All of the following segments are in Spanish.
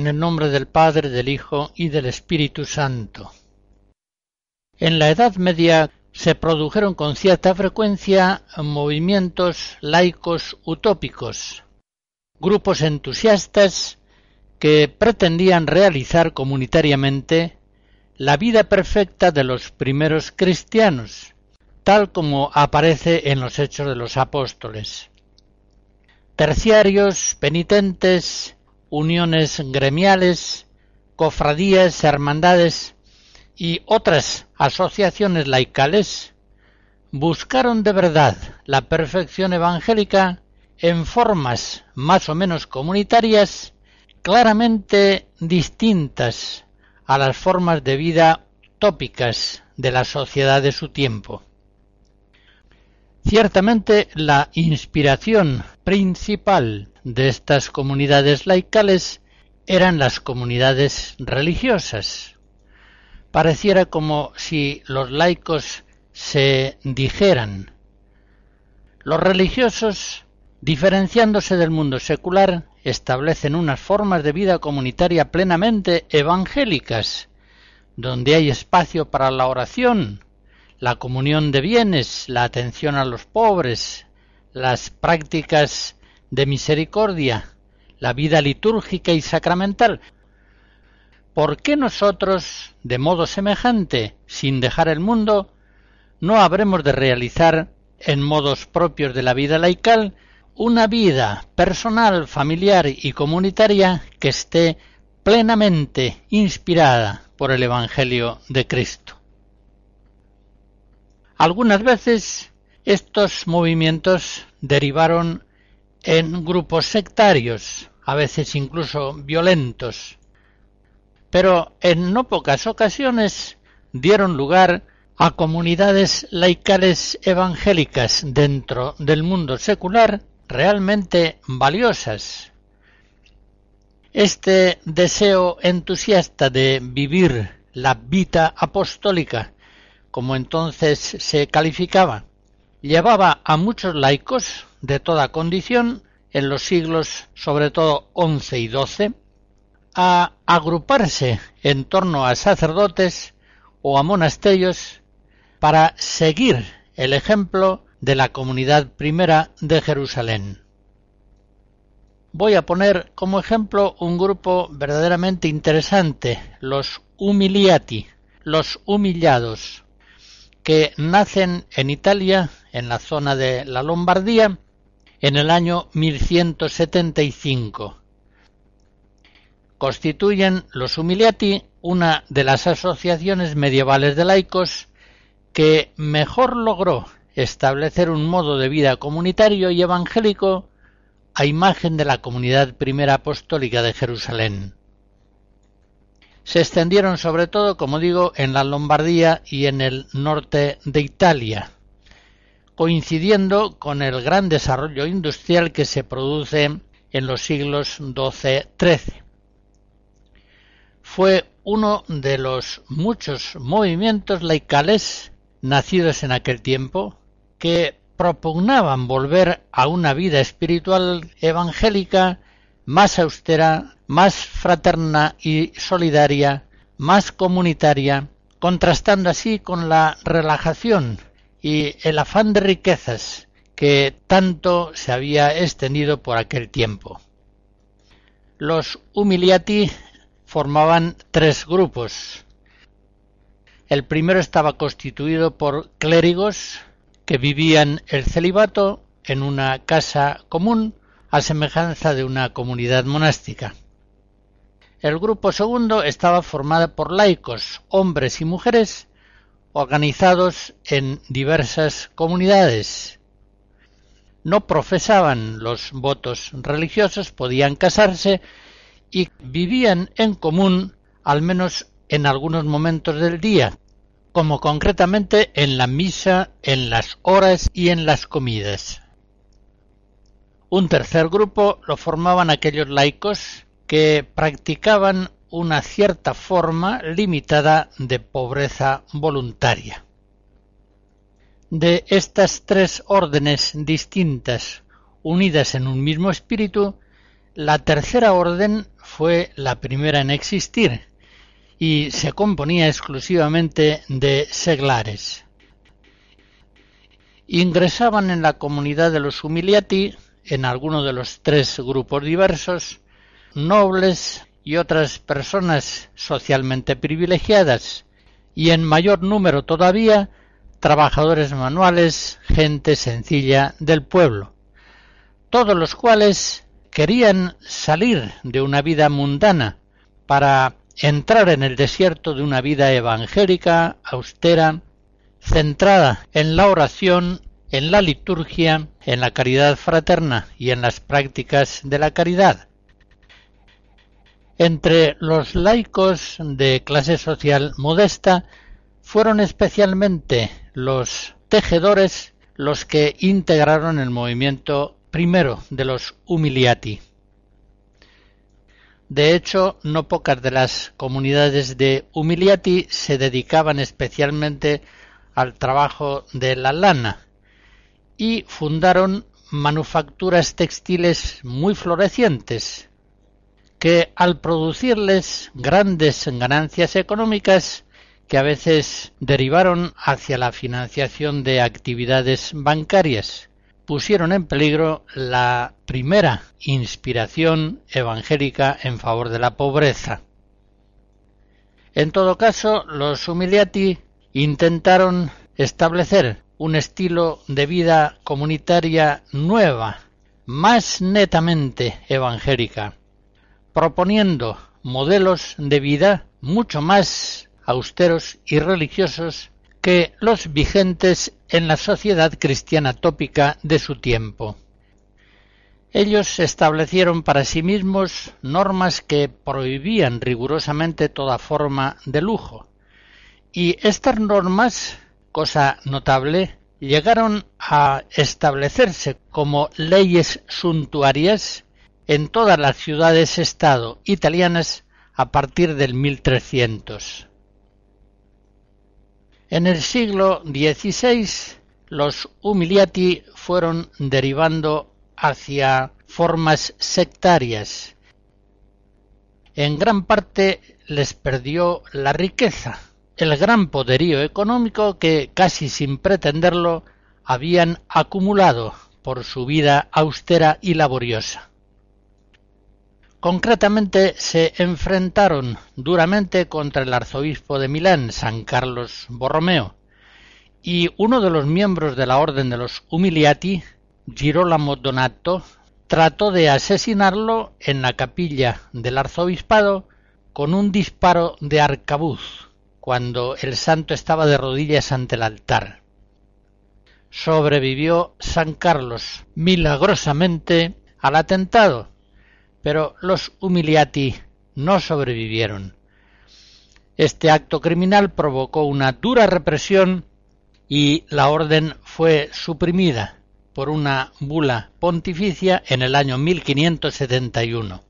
En el nombre del Padre, del Hijo y del Espíritu Santo. En la Edad Media se produjeron con cierta frecuencia movimientos laicos utópicos, grupos entusiastas que pretendían realizar comunitariamente la vida perfecta de los primeros cristianos, tal como aparece en los Hechos de los Apóstoles. Terciarios, penitentes, uniones gremiales, cofradías, hermandades y otras asociaciones laicales buscaron de verdad la perfección evangélica en formas más o menos comunitarias claramente distintas a las formas de vida tópicas de la sociedad de su tiempo. Ciertamente la inspiración principal de estas comunidades laicales eran las comunidades religiosas. Pareciera como si los laicos se dijeran los religiosos, diferenciándose del mundo secular, establecen unas formas de vida comunitaria plenamente evangélicas, donde hay espacio para la oración, la comunión de bienes, la atención a los pobres, las prácticas de misericordia, la vida litúrgica y sacramental. ¿Por qué nosotros, de modo semejante, sin dejar el mundo, no habremos de realizar, en modos propios de la vida laical, una vida personal, familiar y comunitaria que esté plenamente inspirada por el Evangelio de Cristo? Algunas veces estos movimientos derivaron en grupos sectarios, a veces incluso violentos, pero en no pocas ocasiones dieron lugar a comunidades laicales evangélicas dentro del mundo secular realmente valiosas. Este deseo entusiasta de vivir la vida apostólica, como entonces se calificaba, llevaba a muchos laicos de toda condición en los siglos sobre todo XI y XII a agruparse en torno a sacerdotes o a monasterios para seguir el ejemplo de la comunidad primera de Jerusalén. Voy a poner como ejemplo un grupo verdaderamente interesante, los humiliati, los humillados, que nacen en Italia, en la zona de la Lombardía, en el año 1175. Constituyen los Humiliati una de las asociaciones medievales de laicos que mejor logró establecer un modo de vida comunitario y evangélico a imagen de la comunidad primera apostólica de Jerusalén. Se extendieron sobre todo, como digo, en la Lombardía y en el norte de Italia, coincidiendo con el gran desarrollo industrial que se produce en los siglos XII-XIII. Fue uno de los muchos movimientos laicales nacidos en aquel tiempo que propugnaban volver a una vida espiritual evangélica más austera, más fraterna y solidaria, más comunitaria, contrastando así con la relajación y el afán de riquezas que tanto se había extendido por aquel tiempo. Los humiliati formaban tres grupos. El primero estaba constituido por clérigos que vivían el celibato en una casa común a semejanza de una comunidad monástica. El grupo segundo estaba formado por laicos, hombres y mujeres, organizados en diversas comunidades. No profesaban los votos religiosos, podían casarse y vivían en común al menos en algunos momentos del día, como concretamente en la misa, en las horas y en las comidas. Un tercer grupo lo formaban aquellos laicos que practicaban una cierta forma limitada de pobreza voluntaria. De estas tres órdenes distintas, unidas en un mismo espíritu, la tercera orden fue la primera en existir y se componía exclusivamente de seglares. Ingresaban en la comunidad de los humiliati, en alguno de los tres grupos diversos, nobles y otras personas socialmente privilegiadas, y en mayor número todavía trabajadores manuales, gente sencilla del pueblo, todos los cuales querían salir de una vida mundana para entrar en el desierto de una vida evangélica, austera, centrada en la oración, en la liturgia, en la caridad fraterna y en las prácticas de la caridad. Entre los laicos de clase social modesta fueron especialmente los tejedores los que integraron el movimiento primero de los humiliati. De hecho, no pocas de las comunidades de humiliati se dedicaban especialmente al trabajo de la lana y fundaron manufacturas textiles muy florecientes que al producirles grandes ganancias económicas que a veces derivaron hacia la financiación de actividades bancarias, pusieron en peligro la primera inspiración evangélica en favor de la pobreza. En todo caso, los humiliati intentaron establecer un estilo de vida comunitaria nueva, más netamente evangélica, proponiendo modelos de vida mucho más austeros y religiosos que los vigentes en la sociedad cristiana tópica de su tiempo. Ellos establecieron para sí mismos normas que prohibían rigurosamente toda forma de lujo, y estas normas, cosa notable, llegaron a establecerse como leyes suntuarias en todas las ciudades-estado italianas a partir del 1300. En el siglo XVI los humiliati fueron derivando hacia formas sectarias. En gran parte les perdió la riqueza, el gran poderío económico que, casi sin pretenderlo, habían acumulado por su vida austera y laboriosa. Concretamente se enfrentaron duramente contra el arzobispo de Milán, San Carlos Borromeo, y uno de los miembros de la orden de los Umiliati, Girolamo Donato, trató de asesinarlo en la capilla del arzobispado con un disparo de arcabuz, cuando el santo estaba de rodillas ante el altar. Sobrevivió San Carlos milagrosamente al atentado, pero los humiliati no sobrevivieron. Este acto criminal provocó una dura represión y la orden fue suprimida por una bula pontificia en el año 1571.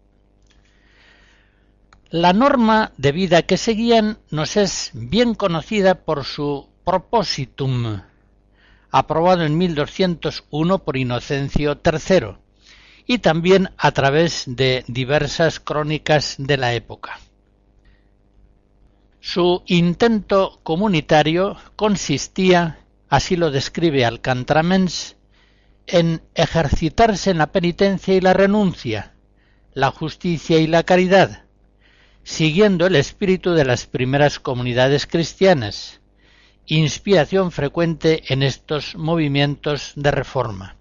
La norma de vida que seguían nos es bien conocida por su propositum, aprobado en 1201 por Inocencio III, y también a través de diversas crónicas de la época. Su intento comunitario consistía, así lo describe Alcantramens, en ejercitarse en la penitencia y la renuncia, la justicia y la caridad, siguiendo el espíritu de las primeras comunidades cristianas, inspiración frecuente en estos movimientos de reforma.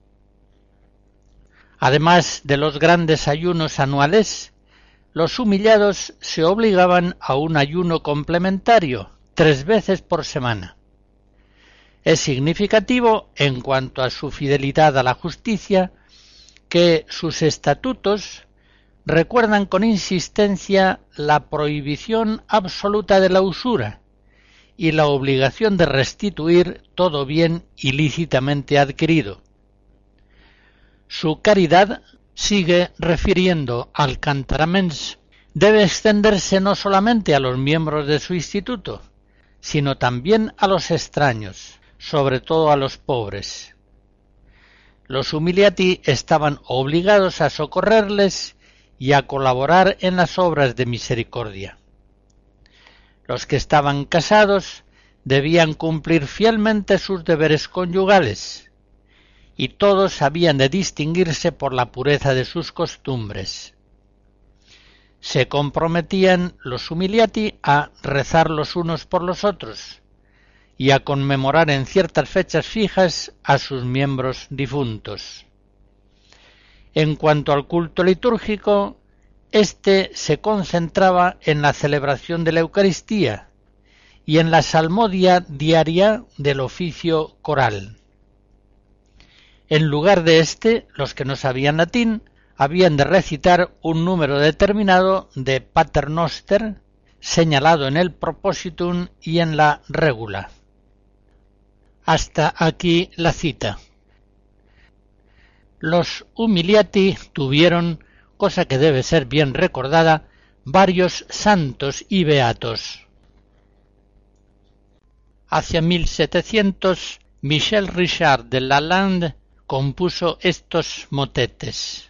Además de los grandes ayunos anuales, los humillados se obligaban a un ayuno complementario tres veces por semana. Es significativo, en cuanto a su fidelidad a la justicia, que sus estatutos recuerdan con insistencia la prohibición absoluta de la usura y la obligación de restituir todo bien ilícitamente adquirido. Su caridad sigue refiriendo al cantaramens debe extenderse no solamente a los miembros de su instituto, sino también a los extraños, sobre todo a los pobres. Los humiliati estaban obligados a socorrerles y a colaborar en las obras de misericordia. Los que estaban casados debían cumplir fielmente sus deberes conyugales, y todos habían de distinguirse por la pureza de sus costumbres. Se comprometían los humiliati a rezar los unos por los otros y a conmemorar en ciertas fechas fijas a sus miembros difuntos. En cuanto al culto litúrgico, éste se concentraba en la celebración de la Eucaristía y en la salmodia diaria del oficio coral. En lugar de éste, los que no sabían latín habían de recitar un número determinado de paternoster señalado en el propositum y en la regula. Hasta aquí la cita. Los humiliati tuvieron, cosa que debe ser bien recordada, varios santos y beatos. Hacia 1700, Michel Richard de Lalande compuso estos motetes.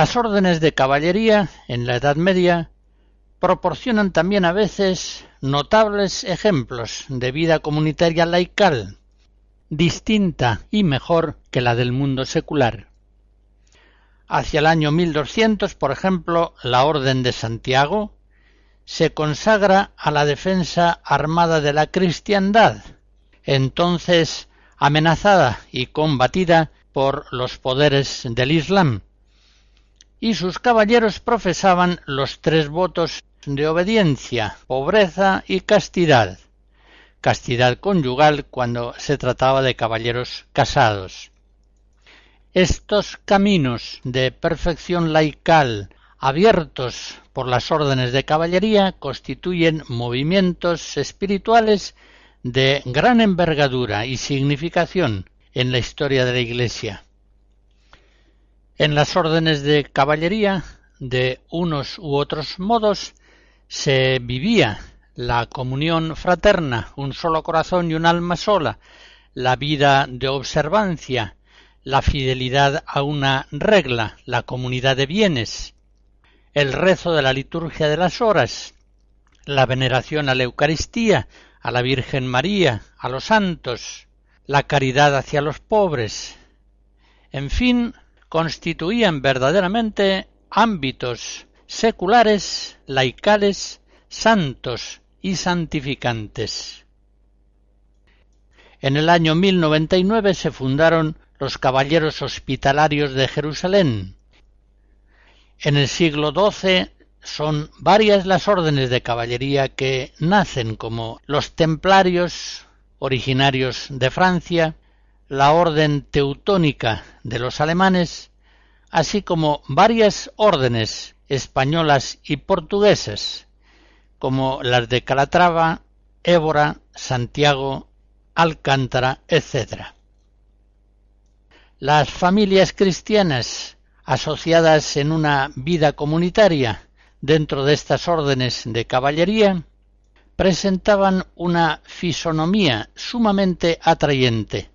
Las órdenes de caballería en la Edad Media proporcionan también a veces notables ejemplos de vida comunitaria laical, distinta y mejor que la del mundo secular. Hacia el año 1200, por ejemplo, la Orden de Santiago se consagra a la defensa armada de la cristiandad, entonces amenazada y combatida por los poderes del Islam, y sus caballeros profesaban los tres votos de obediencia, pobreza y castidad. Castidad conyugal cuando se trataba de caballeros casados. Estos caminos de perfección laical abiertos por las órdenes de caballería constituyen movimientos espirituales de gran envergadura y significación en la historia de la Iglesia. En las órdenes de caballería, de unos u otros modos, se vivía la comunión fraterna, un solo corazón y un alma sola, la vida de observancia, la fidelidad a una regla, la comunidad de bienes, el rezo de la liturgia de las horas, la veneración a la Eucaristía, a la Virgen María, a los santos, la caridad hacia los pobres. En fin, constituían verdaderamente ámbitos seculares, laicales, santos y santificantes. En el año 1099 se fundaron los Caballeros Hospitalarios de Jerusalén. En el siglo XII son varias las órdenes de caballería que nacen como los templarios originarios de Francia, la orden teutónica de los alemanes, así como varias órdenes españolas y portuguesas, como las de Calatrava, Évora, Santiago, Alcántara, etc. Las familias cristianas asociadas en una vida comunitaria dentro de estas órdenes de caballería presentaban una fisonomía sumamente atrayente,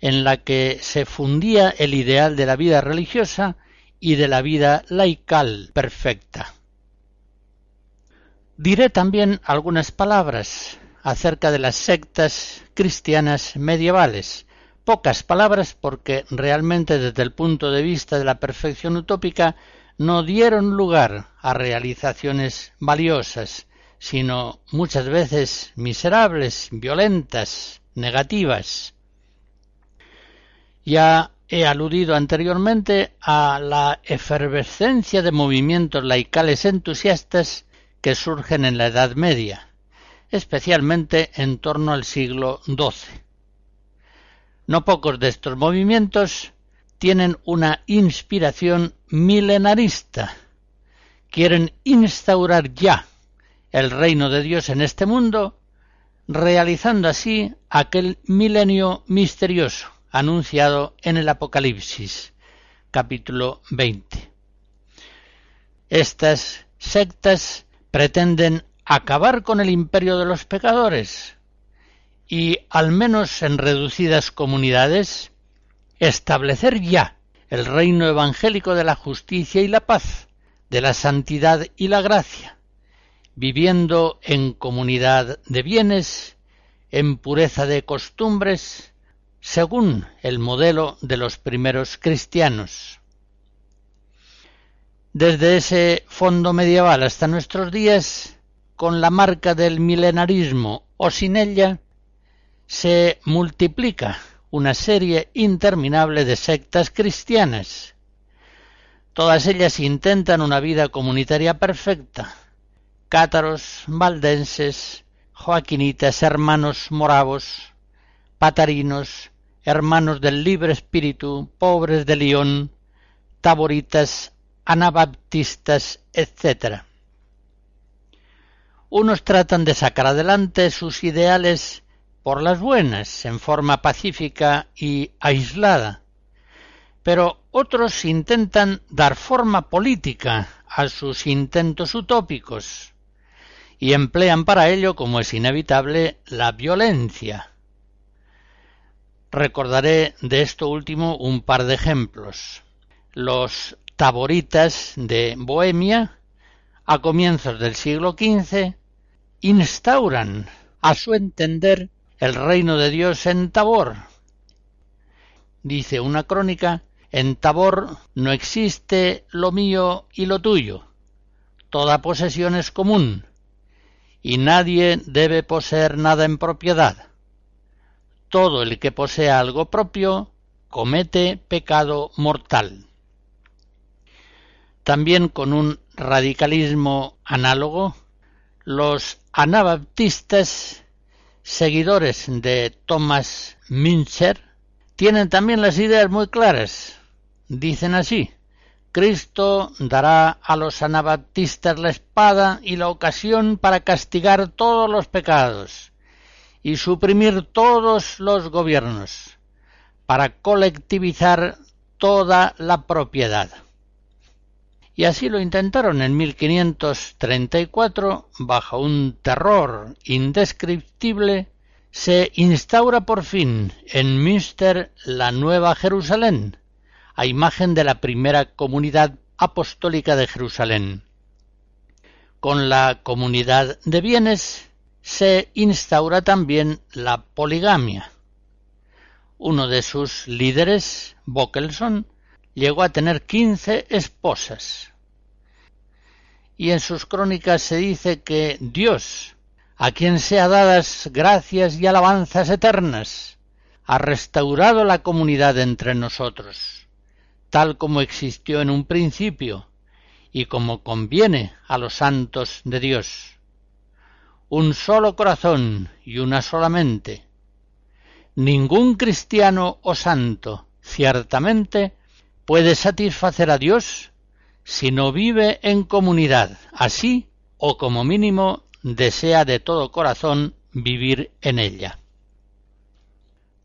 en la que se fundía el ideal de la vida religiosa y de la vida laical perfecta. Diré también algunas palabras acerca de las sectas cristianas medievales, pocas palabras porque realmente desde el punto de vista de la perfección utópica no dieron lugar a realizaciones valiosas, sino muchas veces miserables, violentas, negativas. Ya He aludido anteriormente a la efervescencia de movimientos laicales entusiastas que surgen en la Edad Media, especialmente en torno al siglo XII. No pocos de estos movimientos tienen una inspiración milenarista. Quieren instaurar ya el reino de Dios en este mundo, realizando así aquel milenio misterioso anunciado en el Apocalipsis, capítulo 20. Estas sectas pretenden acabar con el imperio de los pecadores y, al menos en reducidas comunidades, establecer ya el reino evangélico de la justicia y la paz, de la santidad y la gracia, viviendo en comunidad de bienes, en pureza de costumbres, según el modelo de los primeros cristianos. Desde ese fondo medieval hasta nuestros días, con la marca del milenarismo o sin ella, se multiplica una serie interminable de sectas cristianas. Todas ellas intentan una vida comunitaria perfecta. Cátaros, valdenses, joaquinitas, hermanos moravos, patarinos, hermanos del libre espíritu, pobres de León, taboritas, anabaptistas, etc. Unos tratan de sacar adelante sus ideales por las buenas, en forma pacífica y aislada, pero otros intentan dar forma política a sus intentos utópicos y emplean para ello, como es inevitable, la violencia, Recordaré de esto último un par de ejemplos. Los taboritas de Bohemia, a comienzos del siglo XV, instauran, a su entender, el reino de Dios en Tabor. Dice una crónica, en Tabor no existe lo mío y lo tuyo. Toda posesión es común, y nadie debe poseer nada en propiedad todo el que posea algo propio comete pecado mortal. También con un radicalismo análogo, los anabaptistas, seguidores de Thomas Münzer, tienen también las ideas muy claras. Dicen así, Cristo dará a los anabaptistas la espada y la ocasión para castigar todos los pecados y suprimir todos los gobiernos para colectivizar toda la propiedad. Y así lo intentaron en 1534, bajo un terror indescriptible, se instaura por fin en Münster la Nueva Jerusalén, a imagen de la primera comunidad apostólica de Jerusalén. Con la comunidad de bienes se instaura también la poligamia. Uno de sus líderes, Bockelson, llegó a tener quince esposas. Y en sus crónicas se dice que Dios, a quien sea dadas gracias y alabanzas eternas, ha restaurado la comunidad entre nosotros, tal como existió en un principio y como conviene a los santos de Dios. Un solo corazón y una sola mente. Ningún cristiano o santo, ciertamente, puede satisfacer a Dios si no vive en comunidad, así o como mínimo desea de todo corazón vivir en ella.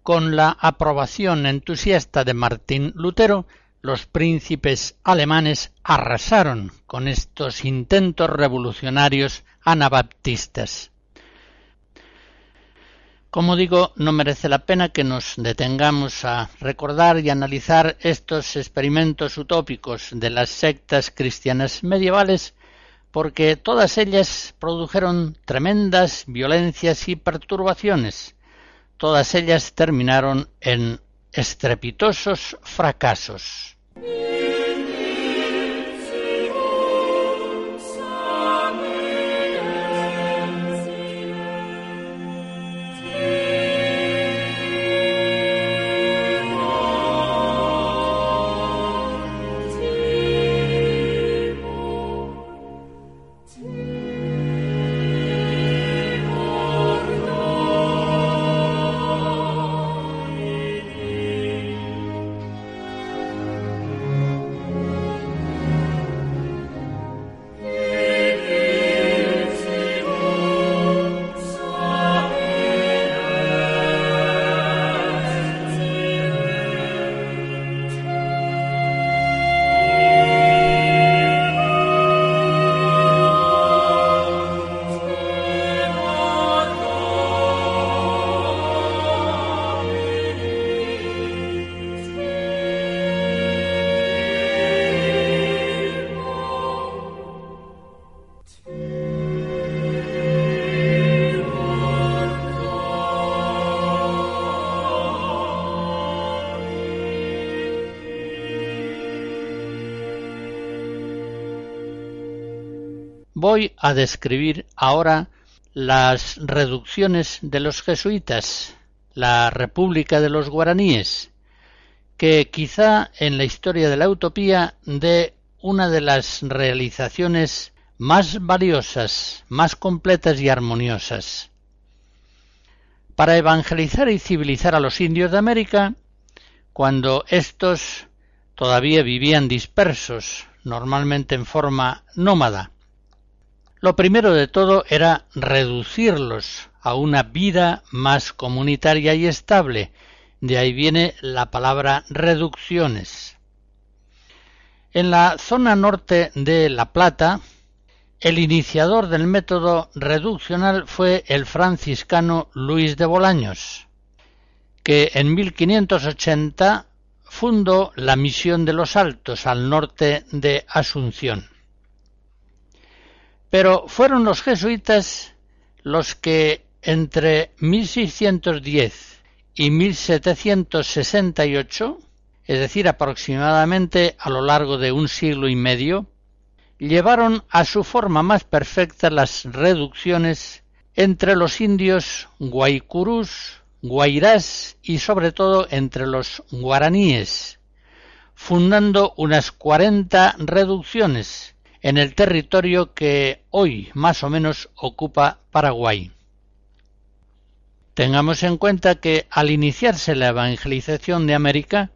Con la aprobación entusiasta de Martín Lutero, los príncipes alemanes arrasaron con estos intentos revolucionarios anabaptistas. Como digo, no merece la pena que nos detengamos a recordar y analizar estos experimentos utópicos de las sectas cristianas medievales, porque todas ellas produjeron tremendas violencias y perturbaciones. Todas ellas terminaron en estrepitosos fracasos. Yeah. Voy a describir ahora las reducciones de los jesuitas, la República de los Guaraníes, que quizá en la historia de la utopía de una de las realizaciones más valiosas, más completas y armoniosas. Para evangelizar y civilizar a los indios de América, cuando éstos todavía vivían dispersos, normalmente en forma nómada, lo primero de todo era reducirlos a una vida más comunitaria y estable. De ahí viene la palabra reducciones. En la zona norte de La Plata, el iniciador del método reduccional fue el franciscano Luis de Bolaños, que en 1580 fundó la misión de los Altos al norte de Asunción. Pero fueron los jesuitas los que entre 1610 y 1768, es decir, aproximadamente a lo largo de un siglo y medio, llevaron a su forma más perfecta las reducciones entre los indios guaycurús, guairás y sobre todo entre los guaraníes, fundando unas cuarenta reducciones en el territorio que hoy más o menos ocupa Paraguay. Tengamos en cuenta que al iniciarse la evangelización de América,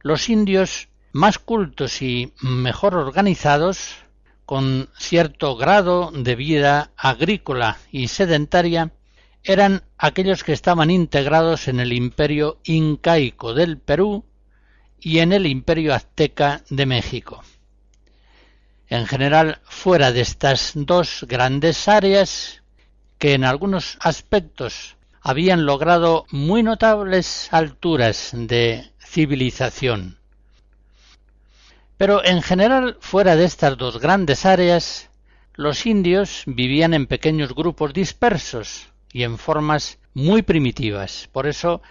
los indios más cultos y mejor organizados, con cierto grado de vida agrícola y sedentaria, eran aquellos que estaban integrados en el imperio incaico del Perú y en el imperio azteca de México. En general, fuera de estas dos grandes áreas, que en algunos aspectos habían logrado muy notables alturas de civilización. Pero en general, fuera de estas dos grandes áreas, los indios vivían en pequeños grupos dispersos y en formas muy primitivas. Por eso,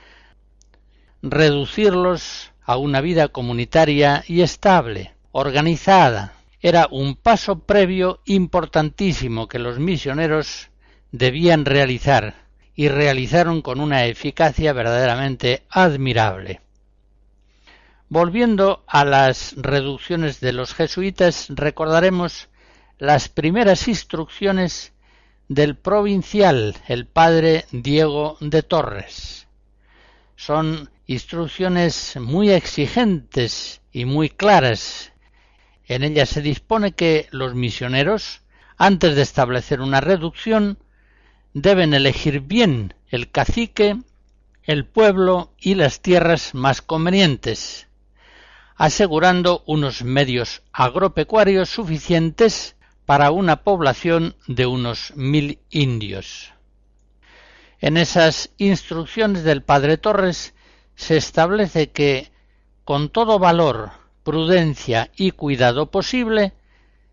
reducirlos a una vida comunitaria y estable, organizada. Era un paso previo importantísimo que los misioneros debían realizar y realizaron con una eficacia verdaderamente admirable. Volviendo a las reducciones de los jesuitas, recordaremos las primeras instrucciones del provincial, el padre Diego de Torres. Son instrucciones muy exigentes y muy claras. En ellas se dispone que los misioneros, antes de establecer una reducción, deben elegir bien el cacique, el pueblo y las tierras más convenientes, asegurando unos medios agropecuarios suficientes para una población de unos mil indios. En esas instrucciones del padre Torres se establece que, con todo valor, prudencia y cuidado posible,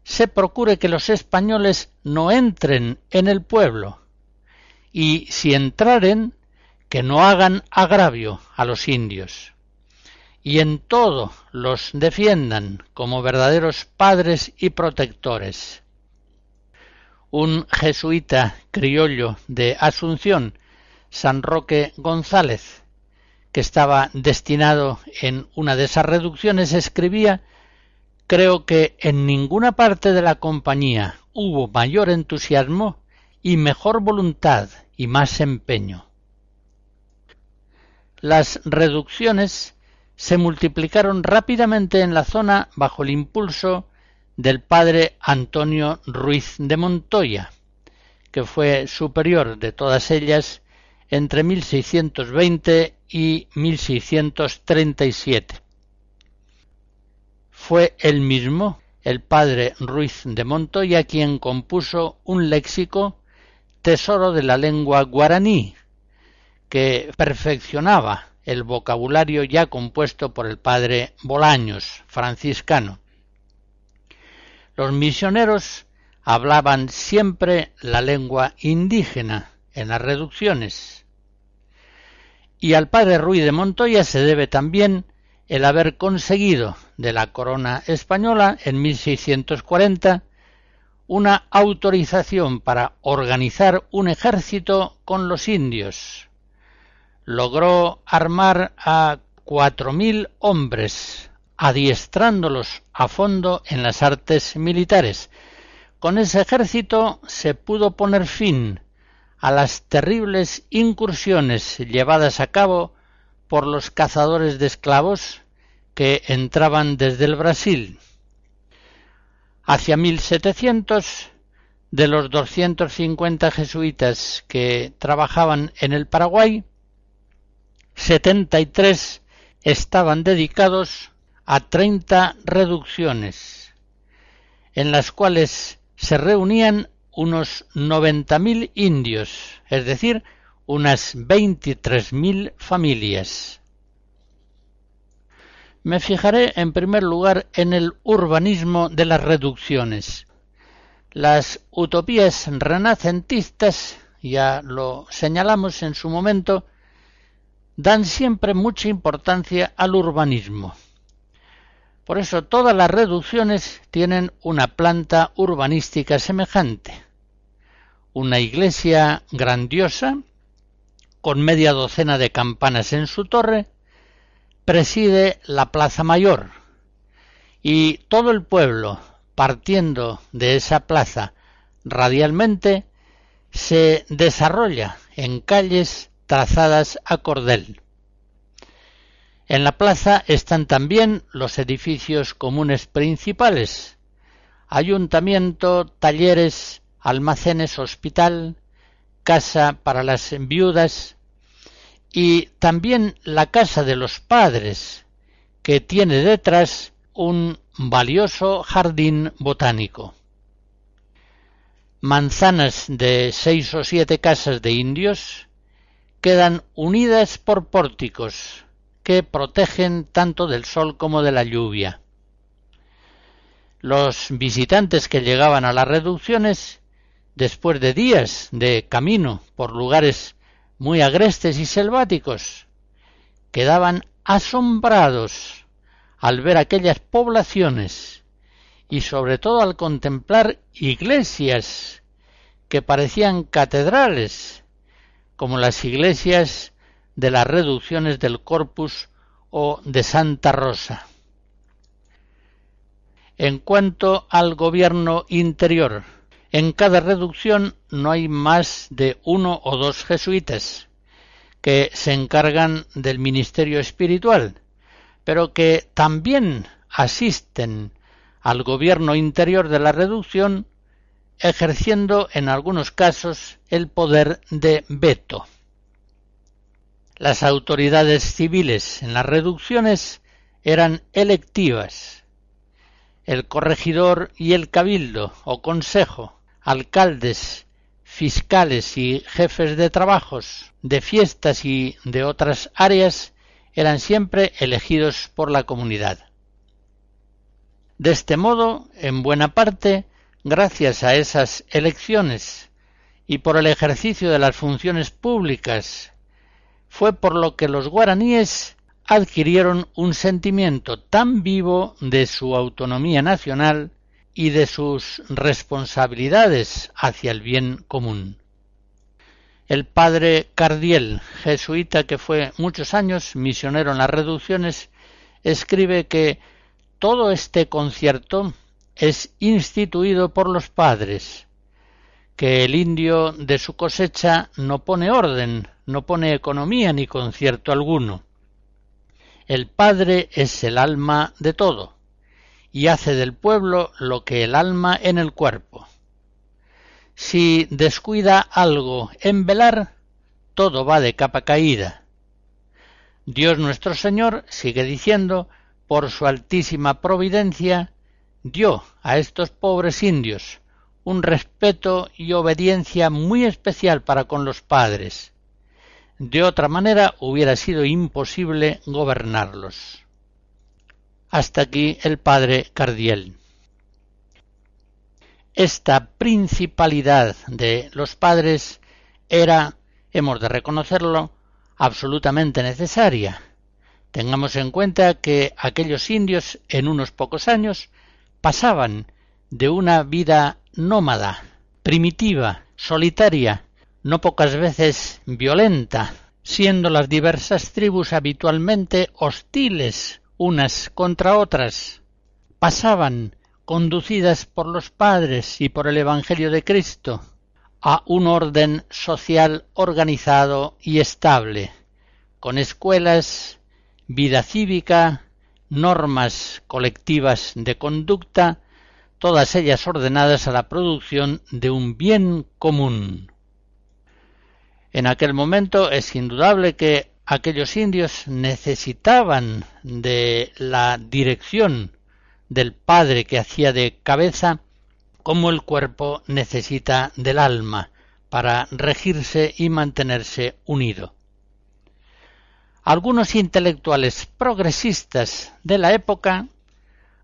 se procure que los españoles no entren en el pueblo, y si entraren, que no hagan agravio a los indios, y en todo los defiendan como verdaderos padres y protectores. Un jesuita criollo de Asunción, San Roque González, que estaba destinado en una de esas reducciones, escribía Creo que en ninguna parte de la compañía hubo mayor entusiasmo y mejor voluntad y más empeño. Las reducciones se multiplicaron rápidamente en la zona bajo el impulso del padre Antonio Ruiz de Montoya, que fue superior de todas ellas entre 1620 y 1637. Fue él mismo, el padre Ruiz de Montoya, quien compuso un léxico tesoro de la lengua guaraní, que perfeccionaba el vocabulario ya compuesto por el padre Bolaños, franciscano. Los misioneros hablaban siempre la lengua indígena en las reducciones. Y al padre Ruiz de Montoya se debe también el haber conseguido de la corona española en 1640 una autorización para organizar un ejército con los indios. Logró armar a cuatro mil hombres adiestrándolos a fondo en las artes militares. Con ese ejército se pudo poner fin a las terribles incursiones llevadas a cabo por los cazadores de esclavos que entraban desde el Brasil. Hacia 1700, de los 250 jesuitas que trabajaban en el Paraguay, 73 estaban dedicados a treinta reducciones, en las cuales se reunían unos noventa mil indios, es decir, unas veintitrés mil familias. Me fijaré en primer lugar en el urbanismo de las reducciones. Las utopías renacentistas, ya lo señalamos en su momento, dan siempre mucha importancia al urbanismo. Por eso todas las reducciones tienen una planta urbanística semejante. Una iglesia grandiosa, con media docena de campanas en su torre, preside la Plaza Mayor, y todo el pueblo, partiendo de esa plaza radialmente, se desarrolla en calles trazadas a cordel. En la plaza están también los edificios comunes principales, ayuntamiento, talleres, almacenes, hospital, casa para las viudas y también la casa de los padres, que tiene detrás un valioso jardín botánico. Manzanas de seis o siete casas de indios quedan unidas por pórticos que protegen tanto del sol como de la lluvia. Los visitantes que llegaban a las reducciones, después de días de camino por lugares muy agrestes y selváticos, quedaban asombrados al ver aquellas poblaciones y sobre todo al contemplar iglesias que parecían catedrales, como las iglesias de las reducciones del Corpus o de Santa Rosa. En cuanto al gobierno interior, en cada reducción no hay más de uno o dos jesuitas que se encargan del ministerio espiritual, pero que también asisten al gobierno interior de la reducción, ejerciendo en algunos casos el poder de veto. Las autoridades civiles en las reducciones eran electivas. El corregidor y el cabildo o consejo alcaldes, fiscales y jefes de trabajos, de fiestas y de otras áreas eran siempre elegidos por la comunidad. De este modo, en buena parte, gracias a esas elecciones y por el ejercicio de las funciones públicas, fue por lo que los guaraníes adquirieron un sentimiento tan vivo de su autonomía nacional y de sus responsabilidades hacia el bien común. El padre Cardiel, jesuita que fue muchos años misionero en las reducciones, escribe que todo este concierto es instituido por los padres, que el indio de su cosecha no pone orden, no pone economía ni concierto alguno. El padre es el alma de todo y hace del pueblo lo que el alma en el cuerpo. Si descuida algo en velar, todo va de capa caída. Dios nuestro Señor, sigue diciendo, por su altísima providencia, dio a estos pobres indios un respeto y obediencia muy especial para con los padres. De otra manera hubiera sido imposible gobernarlos. Hasta aquí el padre Cardiel. Esta principalidad de los padres era, hemos de reconocerlo, absolutamente necesaria. Tengamos en cuenta que aquellos indios en unos pocos años pasaban de una vida nómada, primitiva, solitaria, no pocas veces violenta, siendo las diversas tribus habitualmente hostiles unas contra otras, pasaban, conducidas por los padres y por el Evangelio de Cristo, a un orden social organizado y estable, con escuelas, vida cívica, normas colectivas de conducta, todas ellas ordenadas a la producción de un bien común. En aquel momento es indudable que aquellos indios necesitaban de la dirección del padre que hacía de cabeza como el cuerpo necesita del alma para regirse y mantenerse unido. Algunos intelectuales progresistas de la época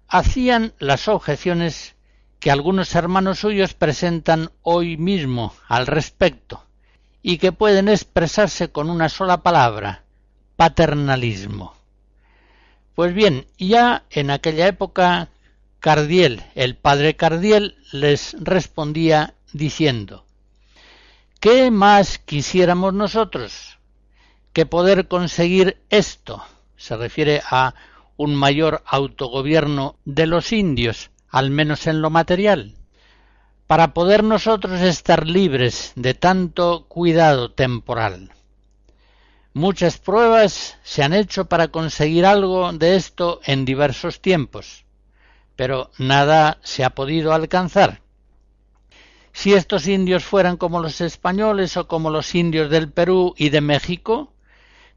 hacían las objeciones que algunos hermanos suyos presentan hoy mismo al respecto, y que pueden expresarse con una sola palabra, paternalismo. Pues bien, ya en aquella época Cardiel, el padre Cardiel, les respondía diciendo ¿Qué más quisiéramos nosotros que poder conseguir esto? Se refiere a un mayor autogobierno de los indios, al menos en lo material para poder nosotros estar libres de tanto cuidado temporal. Muchas pruebas se han hecho para conseguir algo de esto en diversos tiempos, pero nada se ha podido alcanzar. Si estos indios fueran como los españoles o como los indios del Perú y de México,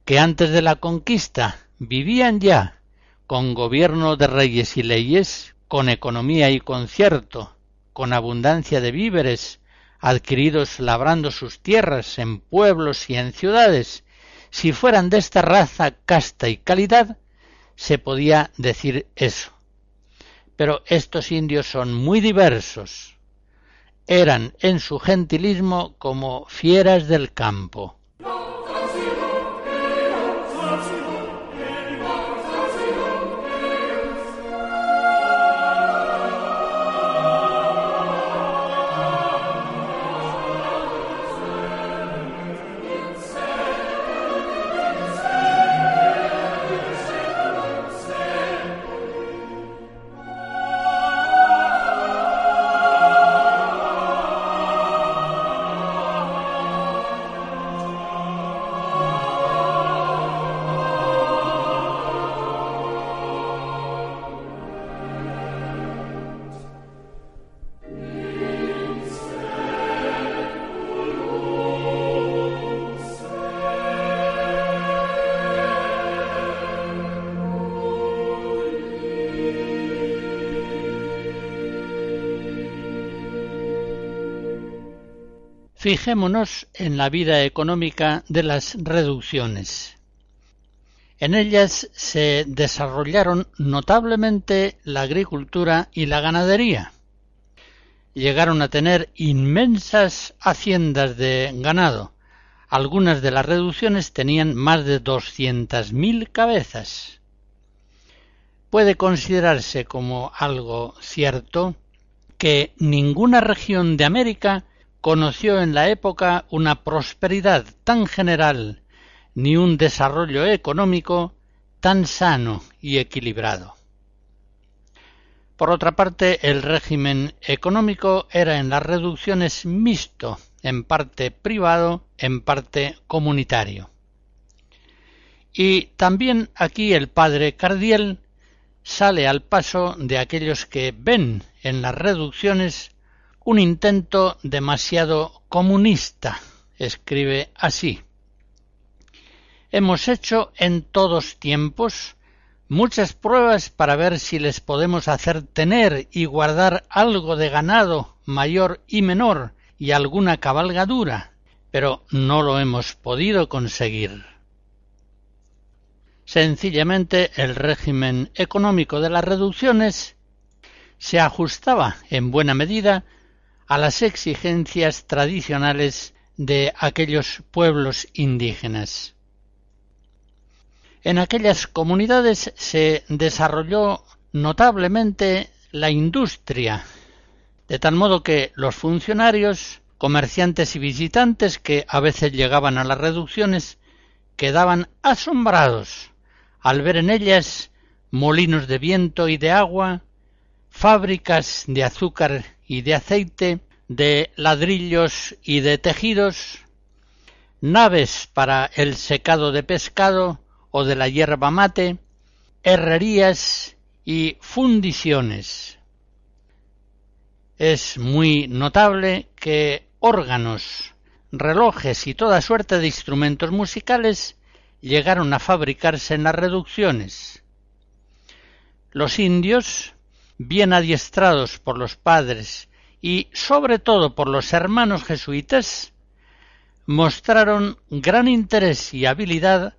que antes de la conquista vivían ya con gobierno de reyes y leyes, con economía y concierto, con abundancia de víveres, adquiridos labrando sus tierras en pueblos y en ciudades, si fueran de esta raza casta y calidad, se podía decir eso. Pero estos indios son muy diversos. Eran en su gentilismo como fieras del campo. Fijémonos en la vida económica de las reducciones. En ellas se desarrollaron notablemente la agricultura y la ganadería. Llegaron a tener inmensas haciendas de ganado. Algunas de las reducciones tenían más de doscientas mil cabezas. Puede considerarse como algo cierto que ninguna región de América conoció en la época una prosperidad tan general ni un desarrollo económico tan sano y equilibrado. Por otra parte, el régimen económico era en las reducciones mixto, en parte privado, en parte comunitario. Y también aquí el padre Cardiel sale al paso de aquellos que ven en las reducciones un intento demasiado comunista. Escribe así. Hemos hecho en todos tiempos muchas pruebas para ver si les podemos hacer tener y guardar algo de ganado mayor y menor y alguna cabalgadura, pero no lo hemos podido conseguir. Sencillamente el régimen económico de las reducciones se ajustaba en buena medida a las exigencias tradicionales de aquellos pueblos indígenas. En aquellas comunidades se desarrolló notablemente la industria, de tal modo que los funcionarios, comerciantes y visitantes que a veces llegaban a las reducciones quedaban asombrados al ver en ellas molinos de viento y de agua, fábricas de azúcar y de aceite, de ladrillos y de tejidos, naves para el secado de pescado o de la hierba mate, herrerías y fundiciones. Es muy notable que órganos, relojes y toda suerte de instrumentos musicales llegaron a fabricarse en las reducciones. Los indios, bien adiestrados por los padres y sobre todo por los hermanos jesuitas, mostraron gran interés y habilidad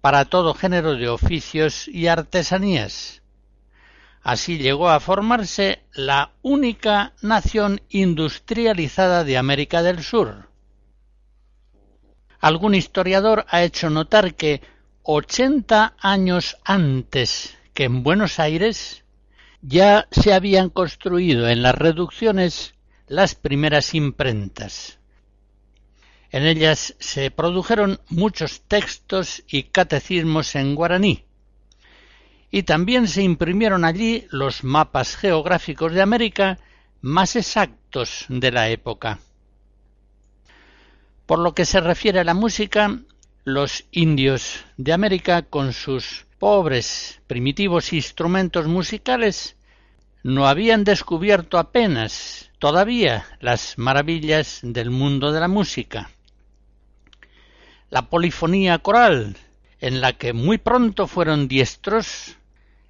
para todo género de oficios y artesanías. Así llegó a formarse la única nación industrializada de América del Sur. Algún historiador ha hecho notar que ochenta años antes que en Buenos Aires ya se habían construido en las reducciones las primeras imprentas. En ellas se produjeron muchos textos y catecismos en guaraní, y también se imprimieron allí los mapas geográficos de América más exactos de la época. Por lo que se refiere a la música, los indios de América, con sus pobres, primitivos instrumentos musicales, no habían descubierto apenas todavía las maravillas del mundo de la música. La polifonía coral, en la que muy pronto fueron diestros,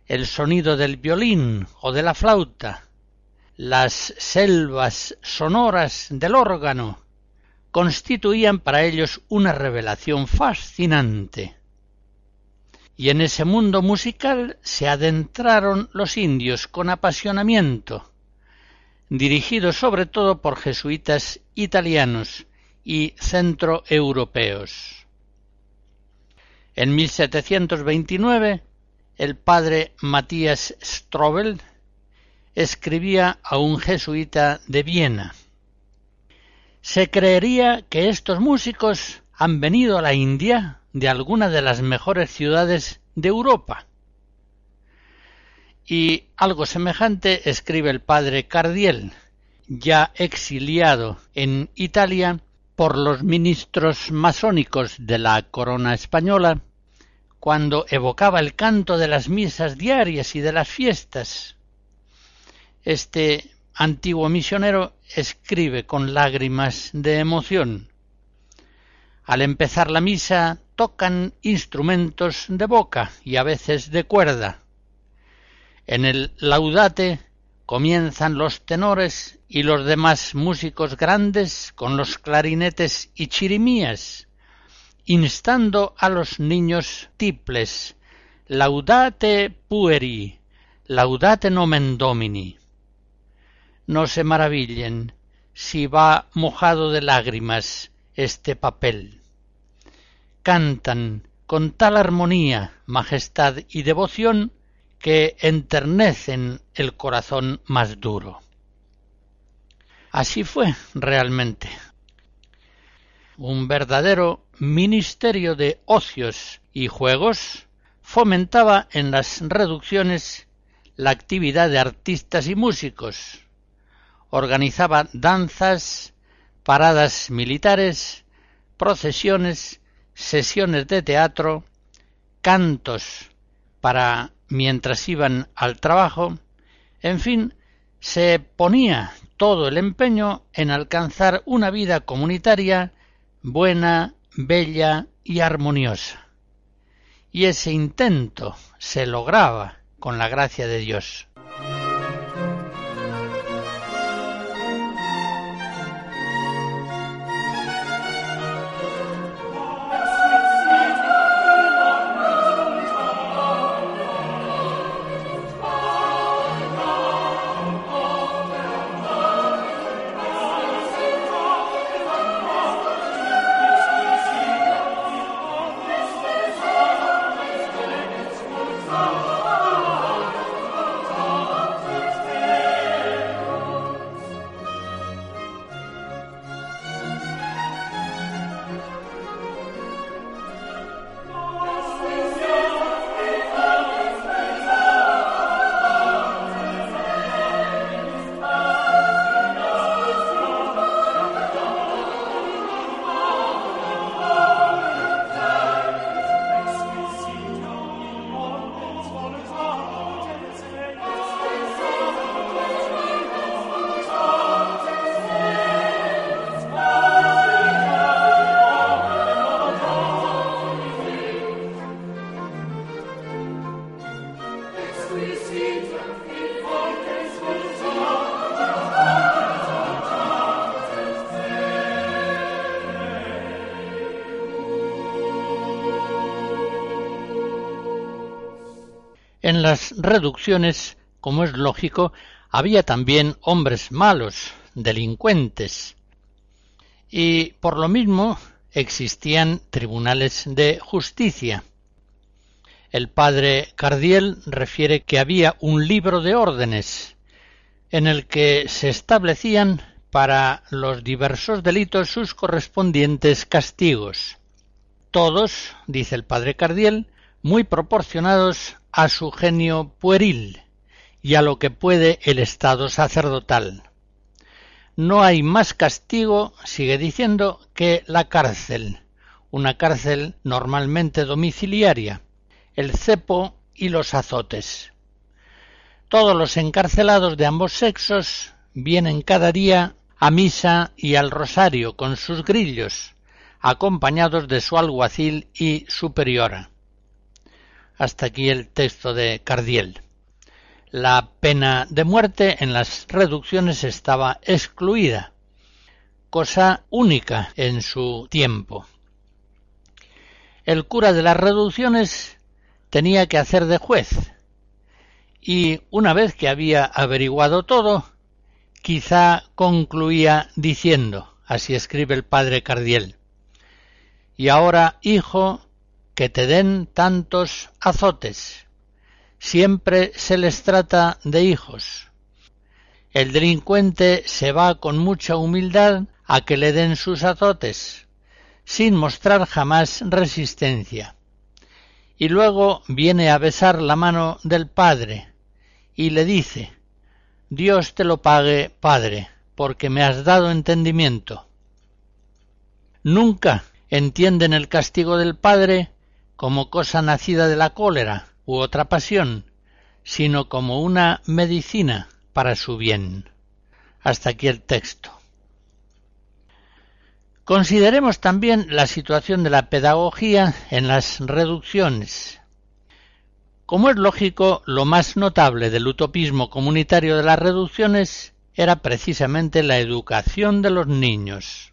el sonido del violín o de la flauta, las selvas sonoras del órgano, constituían para ellos una revelación fascinante. Y en ese mundo musical se adentraron los indios con apasionamiento, dirigidos sobre todo por jesuitas italianos y centroeuropeos. En 1729, el padre Matías Strobel escribía a un jesuita de Viena se creería que estos músicos han venido a la India de alguna de las mejores ciudades de Europa. Y algo semejante escribe el padre Cardiel, ya exiliado en Italia por los ministros masónicos de la corona española, cuando evocaba el canto de las misas diarias y de las fiestas. Este antiguo misionero escribe con lágrimas de emoción. Al empezar la misa tocan instrumentos de boca y a veces de cuerda. En el laudate comienzan los tenores y los demás músicos grandes con los clarinetes y chirimías, instando a los niños tiples, laudate pueri, laudate nomen domini. No se maravillen si va mojado de lágrimas este papel. Cantan con tal armonía, majestad y devoción que enternecen el corazón más duro. Así fue realmente. Un verdadero ministerio de ocios y juegos fomentaba en las reducciones la actividad de artistas y músicos, organizaba danzas, paradas militares, procesiones, sesiones de teatro, cantos para mientras iban al trabajo, en fin, se ponía todo el empeño en alcanzar una vida comunitaria buena, bella y armoniosa. Y ese intento se lograba con la gracia de Dios. En las reducciones, como es lógico, había también hombres malos, delincuentes, y por lo mismo existían tribunales de justicia. El padre Cardiel refiere que había un libro de órdenes en el que se establecían para los diversos delitos sus correspondientes castigos. Todos, dice el padre Cardiel, muy proporcionados a su genio pueril y a lo que puede el estado sacerdotal. No hay más castigo, sigue diciendo, que la cárcel, una cárcel normalmente domiciliaria, el cepo y los azotes. Todos los encarcelados de ambos sexos vienen cada día a misa y al rosario con sus grillos, acompañados de su alguacil y superiora. Hasta aquí el texto de Cardiel. La pena de muerte en las reducciones estaba excluida, cosa única en su tiempo. El cura de las reducciones tenía que hacer de juez, y una vez que había averiguado todo, quizá concluía diciendo, así escribe el padre Cardiel, y ahora, hijo, que te den tantos azotes. Siempre se les trata de hijos. El delincuente se va con mucha humildad a que le den sus azotes, sin mostrar jamás resistencia. Y luego viene a besar la mano del padre y le dice Dios te lo pague, padre, porque me has dado entendimiento. Nunca entienden el castigo del padre como cosa nacida de la cólera u otra pasión, sino como una medicina para su bien. Hasta aquí el texto. Consideremos también la situación de la pedagogía en las reducciones. Como es lógico, lo más notable del utopismo comunitario de las reducciones era precisamente la educación de los niños.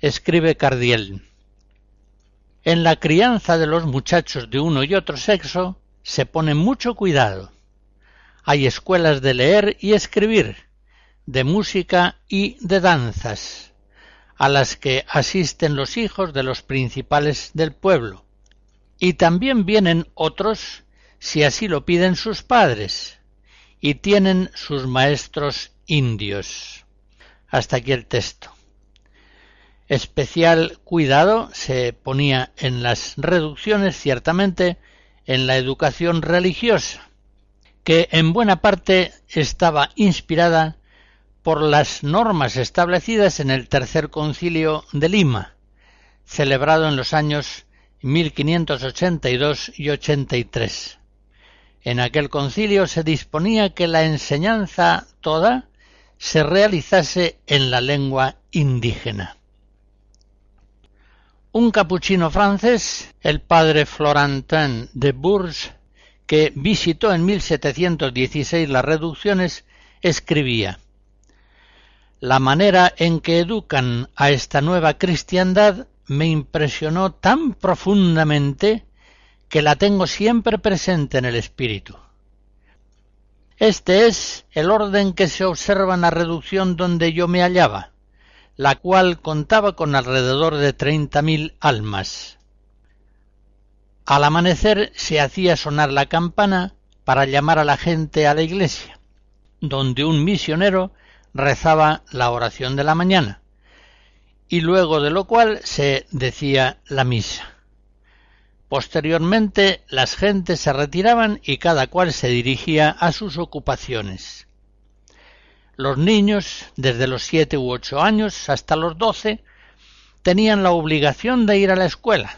Escribe Cardiel. En la crianza de los muchachos de uno y otro sexo se pone mucho cuidado. Hay escuelas de leer y escribir, de música y de danzas, a las que asisten los hijos de los principales del pueblo. Y también vienen otros si así lo piden sus padres, y tienen sus maestros indios. Hasta aquí el texto. Especial cuidado se ponía en las reducciones, ciertamente, en la educación religiosa, que en buena parte estaba inspirada por las normas establecidas en el Tercer Concilio de Lima, celebrado en los años 1582 y 83. En aquel concilio se disponía que la enseñanza toda se realizase en la lengua indígena. Un capuchino francés, el padre Florentin de Bourges, que visitó en 1716 las reducciones, escribía La manera en que educan a esta nueva cristiandad me impresionó tan profundamente que la tengo siempre presente en el espíritu. Este es el orden que se observa en la reducción donde yo me hallaba, la cual contaba con alrededor de treinta mil almas. Al amanecer se hacía sonar la campana para llamar a la gente a la iglesia, donde un misionero rezaba la oración de la mañana, y luego de lo cual se decía la misa. Posteriormente las gentes se retiraban y cada cual se dirigía a sus ocupaciones. Los niños, desde los siete u ocho años hasta los doce, tenían la obligación de ir a la escuela,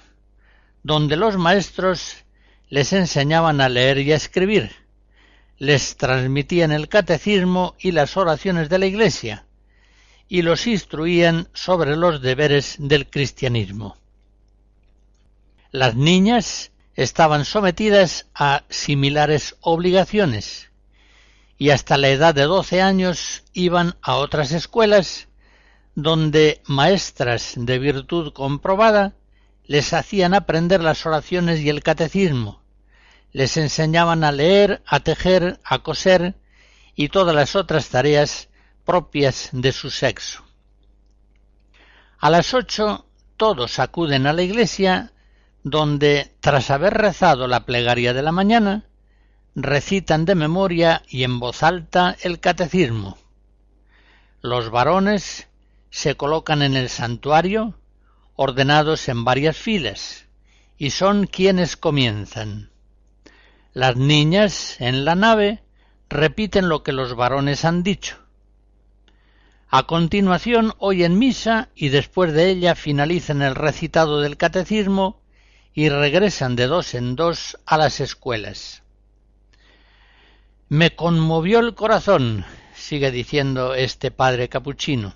donde los maestros les enseñaban a leer y a escribir, les transmitían el catecismo y las oraciones de la Iglesia, y los instruían sobre los deberes del cristianismo. Las niñas estaban sometidas a similares obligaciones y hasta la edad de doce años iban a otras escuelas donde maestras de virtud comprobada les hacían aprender las oraciones y el catecismo, les enseñaban a leer, a tejer, a coser y todas las otras tareas propias de su sexo. A las ocho todos acuden a la iglesia donde, tras haber rezado la plegaria de la mañana, recitan de memoria y en voz alta el catecismo. Los varones se colocan en el santuario, ordenados en varias filas, y son quienes comienzan. Las niñas, en la nave, repiten lo que los varones han dicho. A continuación oyen misa y después de ella finalizan el recitado del catecismo y regresan de dos en dos a las escuelas. Me conmovió el corazón, sigue diciendo este padre capuchino,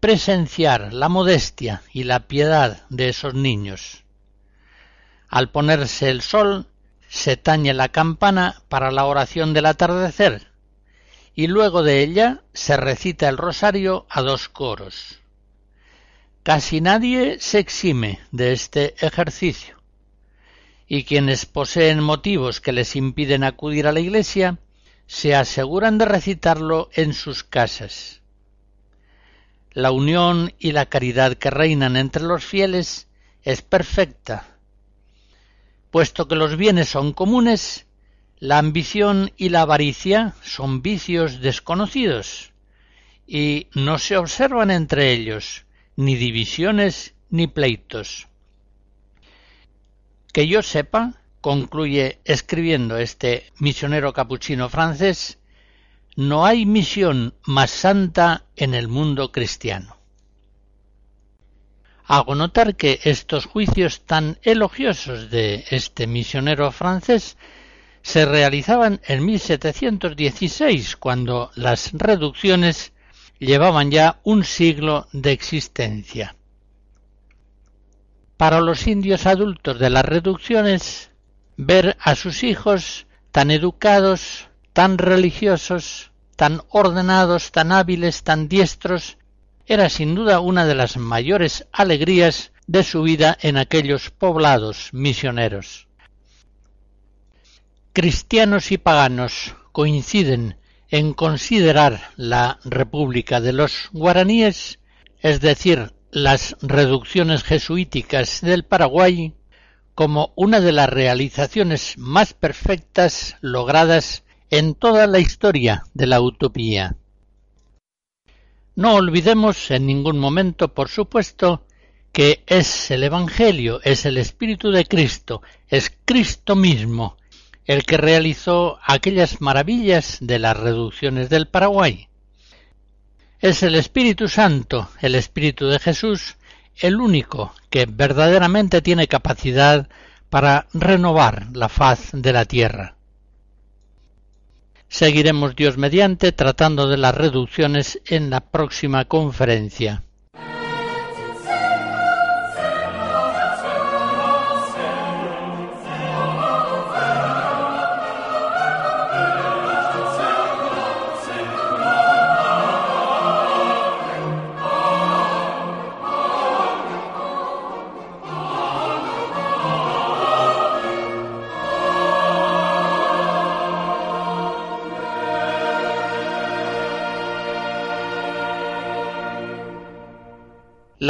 presenciar la modestia y la piedad de esos niños. Al ponerse el sol, se tañe la campana para la oración del atardecer, y luego de ella se recita el rosario a dos coros. Casi nadie se exime de este ejercicio y quienes poseen motivos que les impiden acudir a la iglesia se aseguran de recitarlo en sus casas. La unión y la caridad que reinan entre los fieles es perfecta. Puesto que los bienes son comunes, la ambición y la avaricia son vicios desconocidos, y no se observan entre ellos ni divisiones ni pleitos. Que yo sepa, concluye escribiendo este misionero capuchino francés, no hay misión más santa en el mundo cristiano. Hago notar que estos juicios tan elogiosos de este misionero francés se realizaban en 1716, cuando las reducciones llevaban ya un siglo de existencia. Para los indios adultos de las reducciones, ver a sus hijos tan educados, tan religiosos, tan ordenados, tan hábiles, tan diestros, era sin duda una de las mayores alegrías de su vida en aquellos poblados misioneros. Cristianos y paganos coinciden en considerar la República de los guaraníes, es decir, las reducciones jesuíticas del Paraguay, como una de las realizaciones más perfectas logradas en toda la historia de la utopía. No olvidemos en ningún momento, por supuesto, que es el Evangelio, es el Espíritu de Cristo, es Cristo mismo el que realizó aquellas maravillas de las reducciones del Paraguay. Es el Espíritu Santo, el Espíritu de Jesús, el único que verdaderamente tiene capacidad para renovar la faz de la tierra. Seguiremos Dios mediante tratando de las reducciones en la próxima conferencia.